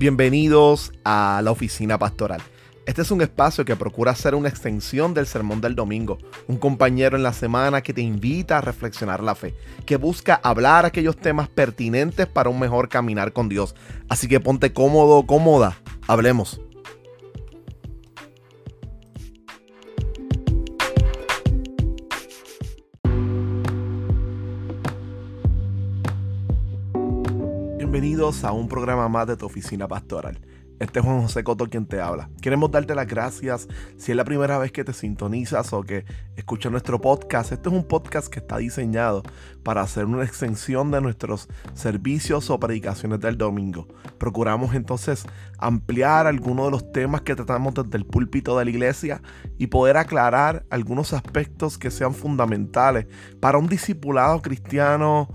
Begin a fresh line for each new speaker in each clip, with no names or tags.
Bienvenidos a la oficina pastoral. Este es un espacio que procura ser una extensión del sermón del domingo, un compañero en la semana que te invita a reflexionar la fe, que busca hablar aquellos temas pertinentes para un mejor caminar con Dios. Así que ponte cómodo, cómoda, hablemos. Bienvenidos a un programa más de tu oficina pastoral. Este es Juan José Coto quien te habla. Queremos darte las gracias si es la primera vez que te sintonizas o que escuchas nuestro podcast. Este es un podcast que está diseñado para hacer una extensión de nuestros servicios o predicaciones del domingo. Procuramos entonces ampliar algunos de los temas que tratamos desde el púlpito de la iglesia y poder aclarar algunos aspectos que sean fundamentales para un discipulado cristiano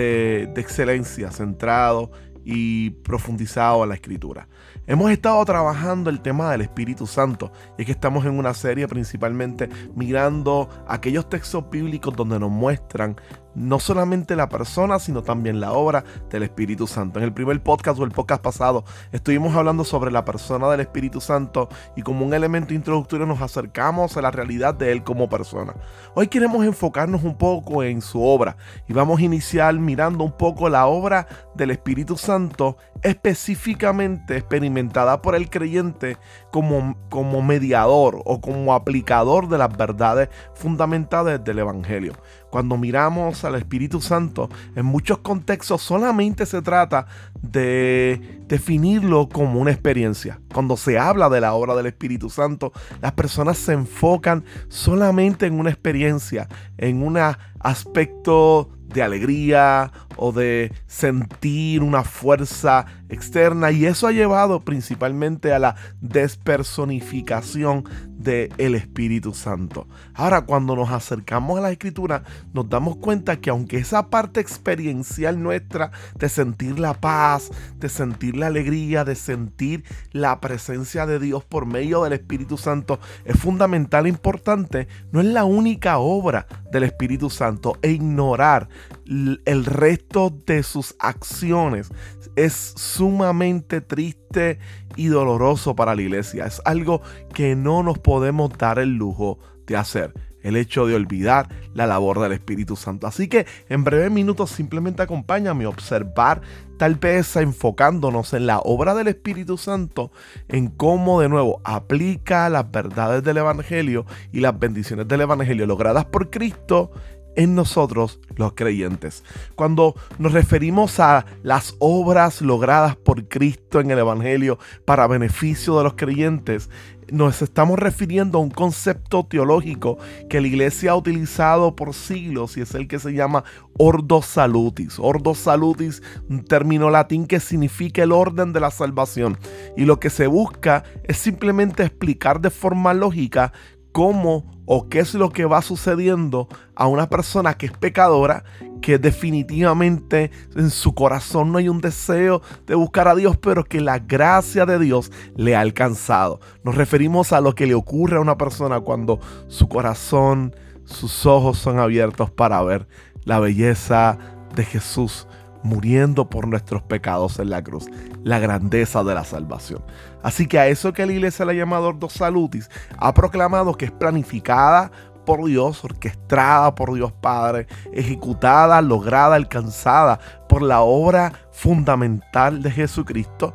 de, excelencia, centrado y profundizado en la escritura. Hemos estado trabajando el tema del Espíritu Santo y es que estamos en una serie principalmente mirando aquellos textos bíblicos donde nos muestran no solamente la persona, sino también la obra del Espíritu Santo. En el primer podcast o el podcast pasado estuvimos hablando sobre la persona del Espíritu Santo y como un elemento introductorio nos acercamos a la realidad de Él como persona. Hoy queremos enfocarnos un poco en su obra y vamos a iniciar mirando un poco la obra del Espíritu Santo específicamente experimentada por el creyente como, como mediador o como aplicador de las verdades fundamentales del Evangelio. Cuando miramos al Espíritu Santo, en muchos contextos solamente se trata de definirlo como una experiencia. Cuando se habla de la obra del Espíritu Santo, las personas se enfocan solamente en una experiencia, en un aspecto de alegría o de sentir una fuerza externa y eso ha llevado principalmente a la despersonificación del Espíritu Santo. Ahora, cuando nos acercamos a la Escritura, nos damos cuenta que aunque esa parte experiencial nuestra de sentir la paz, de sentir la alegría, de sentir la presencia de Dios por medio del Espíritu Santo es fundamental e importante, no es la única obra del Espíritu Santo e ignorar el resto de sus acciones es sumamente triste y doloroso para la iglesia. Es algo que no nos podemos dar el lujo de hacer. El hecho de olvidar la labor del Espíritu Santo. Así que en breves minutos simplemente acompáñame a observar, tal vez enfocándonos en la obra del Espíritu Santo, en cómo de nuevo aplica las verdades del Evangelio y las bendiciones del Evangelio logradas por Cristo en nosotros los creyentes. Cuando nos referimos a las obras logradas por Cristo en el Evangelio para beneficio de los creyentes, nos estamos refiriendo a un concepto teológico que la iglesia ha utilizado por siglos y es el que se llama ordo salutis. Ordo salutis, un término latín que significa el orden de la salvación. Y lo que se busca es simplemente explicar de forma lógica cómo o qué es lo que va sucediendo a una persona que es pecadora, que definitivamente en su corazón no hay un deseo de buscar a Dios, pero que la gracia de Dios le ha alcanzado. Nos referimos a lo que le ocurre a una persona cuando su corazón, sus ojos son abiertos para ver la belleza de Jesús muriendo por nuestros pecados en la cruz, la grandeza de la salvación. Así que a eso que la iglesia le ha llamado Ordo Salutis, ha proclamado que es planificada por Dios, orquestada por Dios Padre, ejecutada, lograda, alcanzada por la obra fundamental de Jesucristo,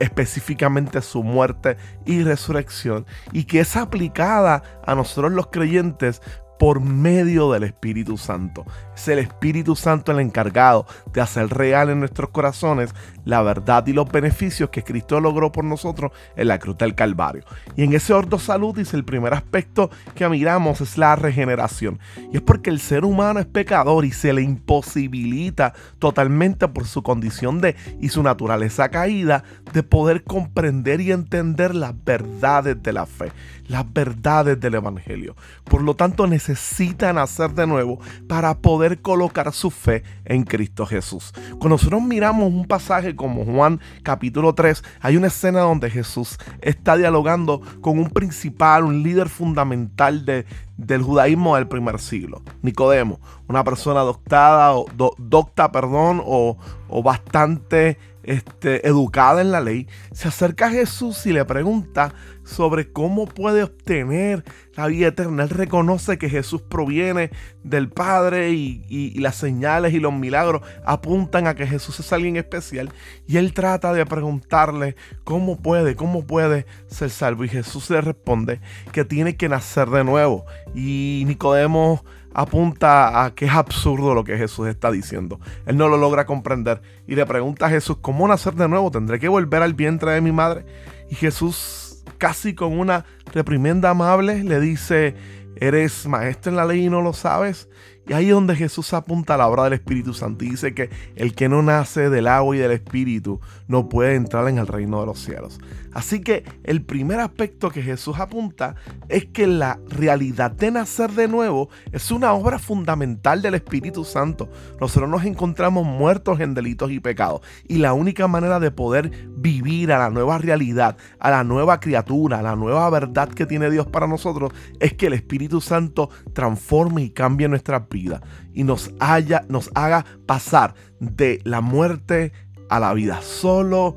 específicamente su muerte y resurrección, y que es aplicada a nosotros los creyentes por medio del Espíritu Santo. Es el Espíritu Santo el encargado de hacer real en nuestros corazones la verdad y los beneficios que Cristo logró por nosotros en la cruz del Calvario. Y en ese ordo salud dice el primer aspecto que miramos es la regeneración. Y es porque el ser humano es pecador y se le imposibilita totalmente por su condición de y su naturaleza caída de poder comprender y entender las verdades de la fe, las verdades del Evangelio. Por lo tanto necesitan hacer de nuevo para poder colocar su fe en Cristo Jesús. Cuando nosotros miramos un pasaje como Juan capítulo 3, hay una escena donde Jesús está dialogando con un principal, un líder fundamental de, del judaísmo del primer siglo, Nicodemo, una persona doctada, o, docta, perdón, o, o bastante este, educada en la ley, se acerca a Jesús y le pregunta sobre cómo puede obtener la vida eterna. Él reconoce que Jesús proviene del Padre y, las señales y los milagros apuntan a que Jesús es alguien especial. Y él trata de preguntarle cómo puede, cómo puede ser salvo. Y Jesús le responde que tiene que nacer de nuevo. Y Nicodemo apunta a que es absurdo lo que Jesús está diciendo. Él no lo logra comprender y le pregunta a Jesús, ¿cómo nacer de nuevo? ¿Tendré que volver al vientre de mi madre? Y Jesús, casi con una reprimenda amable, le dice, eres maestro en la ley y no lo sabes. Y ahí es donde Jesús apunta la obra del Espíritu Santo y dice que el que no nace del agua y del Espíritu no puede entrar en el reino de los cielos. Así que el primer aspecto que Jesús apunta es que la realidad de nacer de nuevo es una obra fundamental del Espíritu Santo. Nosotros nos encontramos muertos en delitos y pecados y la única manera de poder vivir a la nueva realidad, a la nueva criatura, a la nueva verdad que tiene Dios para nosotros es que el Espíritu Santo transforme y cambie nuestras vida y nos, haya, nos haga pasar de la muerte a la vida. Solo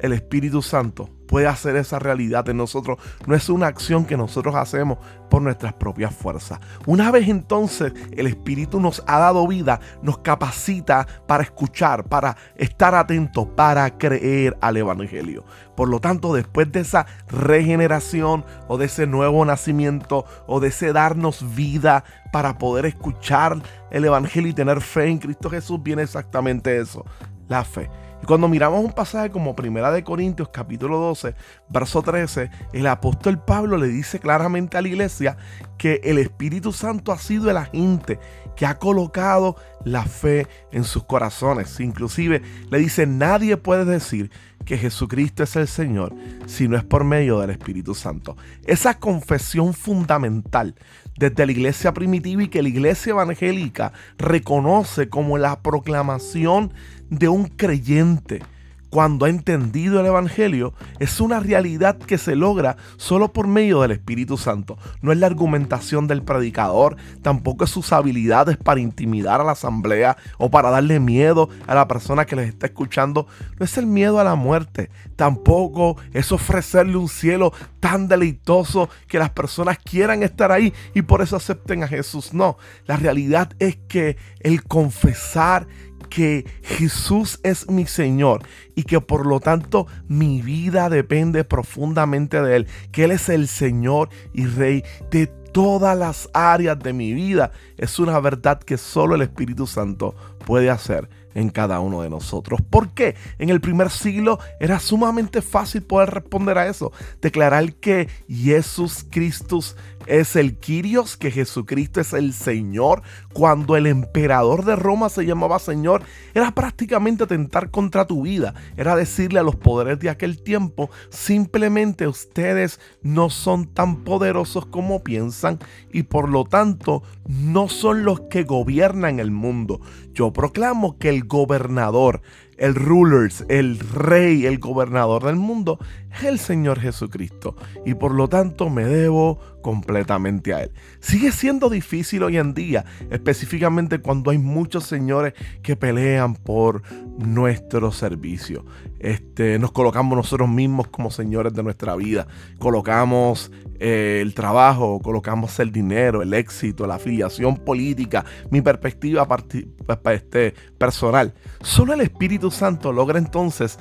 el Espíritu Santo puede hacer esa realidad en nosotros. No es una acción que nosotros hacemos por nuestras propias fuerzas. Una vez entonces el Espíritu nos ha dado vida, nos capacita para escuchar, para estar atentos, para creer al Evangelio. Por lo tanto, después de esa regeneración o de ese nuevo nacimiento o de ese darnos vida para poder escuchar el Evangelio y tener fe en Cristo Jesús, viene exactamente eso, la fe. Cuando miramos un pasaje como Primera de Corintios capítulo 12, verso 13, el apóstol Pablo le dice claramente a la iglesia que el Espíritu Santo ha sido el agente que ha colocado la fe en sus corazones. Inclusive le dice, nadie puede decir que Jesucristo es el Señor si no es por medio del Espíritu Santo. Esa confesión fundamental desde la iglesia primitiva y que la iglesia evangélica reconoce como la proclamación de un creyente cuando ha entendido el Evangelio es una realidad que se logra solo por medio del Espíritu Santo. No es la argumentación del predicador, tampoco es sus habilidades para intimidar a la asamblea o para darle miedo a la persona que les está escuchando. No es el miedo a la muerte, tampoco es ofrecerle un cielo tan deleitoso que las personas quieran estar ahí y por eso acepten a Jesús. No, la realidad es que el confesar que Jesús es mi Señor y que por lo tanto mi vida depende profundamente de Él, que Él es el Señor y Rey de todas las áreas de mi vida, es una verdad que solo el Espíritu Santo puede hacer en cada uno de nosotros. ¿Por qué? En el primer siglo era sumamente fácil poder responder a eso. Declarar que Jesús Cristo es el Kyrios, que Jesucristo es el Señor. Cuando el emperador de Roma se llamaba Señor, era prácticamente atentar contra tu vida. Era decirle a los poderes de aquel tiempo, simplemente ustedes no son tan poderosos como piensan y por lo tanto no son los que gobiernan el mundo. Yo proclamo que el gobernador, el rulers, el rey, el gobernador del mundo es el Señor Jesucristo y por lo tanto me debo completamente a Él. Sigue siendo difícil hoy en día, específicamente cuando hay muchos señores que pelean por nuestro servicio. Este, nos colocamos nosotros mismos como señores de nuestra vida, colocamos eh, el trabajo, colocamos el dinero, el éxito, la afiliación política, mi perspectiva este, personal. Solo el Espíritu Santo logra entonces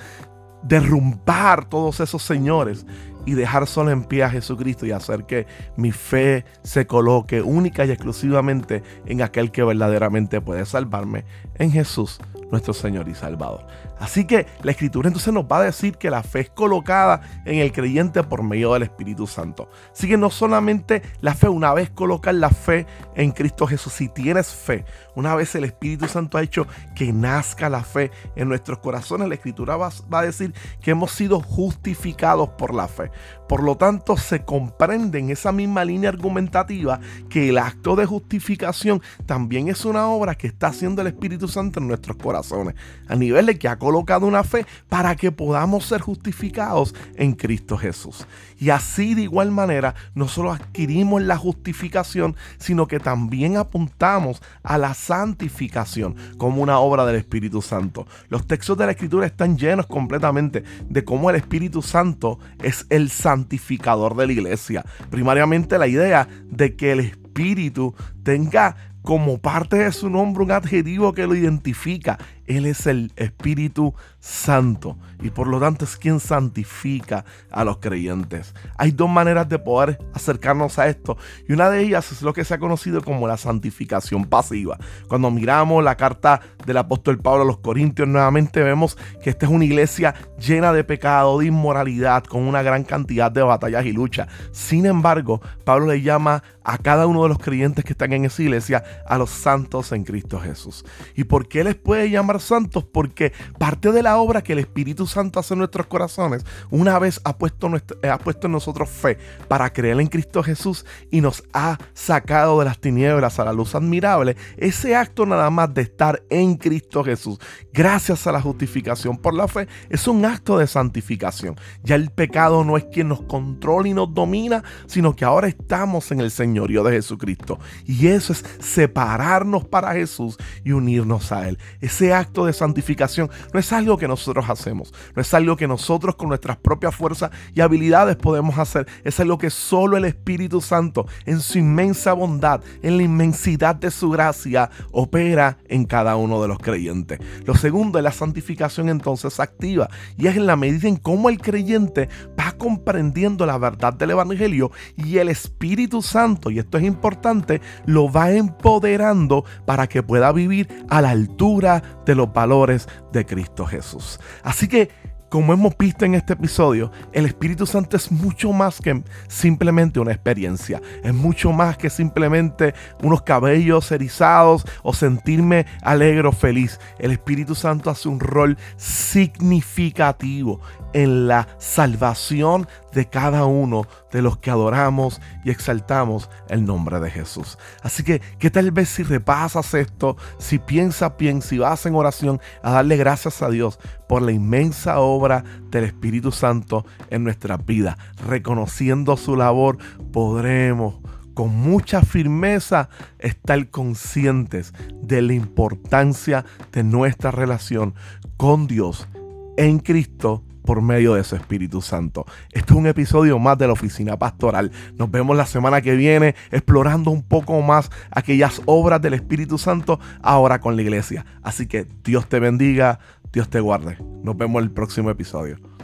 derrumbar todos esos señores y dejar solo en pie a Jesucristo y hacer que mi fe se coloque única y exclusivamente en aquel que verdaderamente puede salvarme, en Jesús, nuestro Señor y Salvador. Así que la escritura entonces nos va a decir que la fe es colocada en el creyente por medio del Espíritu Santo. Así que no solamente la fe, una vez colocar la fe en Cristo Jesús, si tienes fe, una vez el Espíritu Santo ha hecho que nazca la fe en nuestros corazones, la escritura va, va a decir que hemos sido justificados por la fe. Por lo tanto, se comprende en esa misma línea argumentativa que el acto de justificación también es una obra que está haciendo el Espíritu Santo en nuestros corazones, a nivel de que ha colocado una fe para que podamos ser justificados en Cristo Jesús. Y así de igual manera, no solo adquirimos la justificación, sino que también apuntamos a la santificación como una obra del Espíritu Santo. Los textos de la Escritura están llenos completamente de cómo el Espíritu Santo es el santificador de la iglesia. Primariamente la idea de que el Espíritu tenga como parte de su nombre un adjetivo que lo identifica. Él es el Espíritu Santo y por lo tanto es quien santifica a los creyentes. Hay dos maneras de poder acercarnos a esto y una de ellas es lo que se ha conocido como la santificación pasiva. Cuando miramos la carta del apóstol Pablo a los Corintios nuevamente vemos que esta es una iglesia llena de pecado, de inmoralidad, con una gran cantidad de batallas y luchas. Sin embargo, Pablo le llama a cada uno de los creyentes que están en esa iglesia a los santos en Cristo Jesús. ¿Y por qué les puede llamar santos? Porque parte de la obra que el Espíritu Santo hace en nuestros corazones, una vez ha puesto, eh, ha puesto en nosotros fe para creer en Cristo Jesús y nos ha sacado de las tinieblas a la luz admirable, ese acto nada más de estar en Cristo Jesús, gracias a la justificación por la fe, es un acto de santificación. Ya el pecado no es quien nos controla y nos domina, sino que ahora estamos en el señorío de Jesucristo. Y eso es separarnos para Jesús y unirnos a Él. Ese acto de santificación. No es algo que nosotros hacemos, no es algo que nosotros con nuestras propias fuerzas y habilidades podemos hacer, es algo que solo el Espíritu Santo en su inmensa bondad, en la inmensidad de su gracia, opera en cada uno de los creyentes. Lo segundo es la santificación entonces activa. Y es en la medida en cómo el creyente va comprendiendo la verdad del Evangelio y el Espíritu Santo, y esto es importante, lo va empoderando para que pueda vivir a la altura de los valores de Cristo Jesús. Así que como hemos visto en este episodio, el Espíritu Santo es mucho más que simplemente una experiencia. Es mucho más que simplemente unos cabellos erizados o sentirme alegre o feliz. El Espíritu Santo hace un rol significativo en la salvación de cada uno de los que adoramos y exaltamos el nombre de Jesús. Así que, ¿qué tal vez si repasas esto, si piensas bien, si vas en oración a darle gracias a Dios por la inmensa obra del Espíritu Santo en nuestra vida, reconociendo su labor, podremos con mucha firmeza estar conscientes de la importancia de nuestra relación con Dios en Cristo por medio de su Espíritu Santo. Este es un episodio más de la oficina pastoral. Nos vemos la semana que viene explorando un poco más aquellas obras del Espíritu Santo ahora con la iglesia. Así que Dios te bendiga, Dios te guarde. Nos vemos el próximo episodio.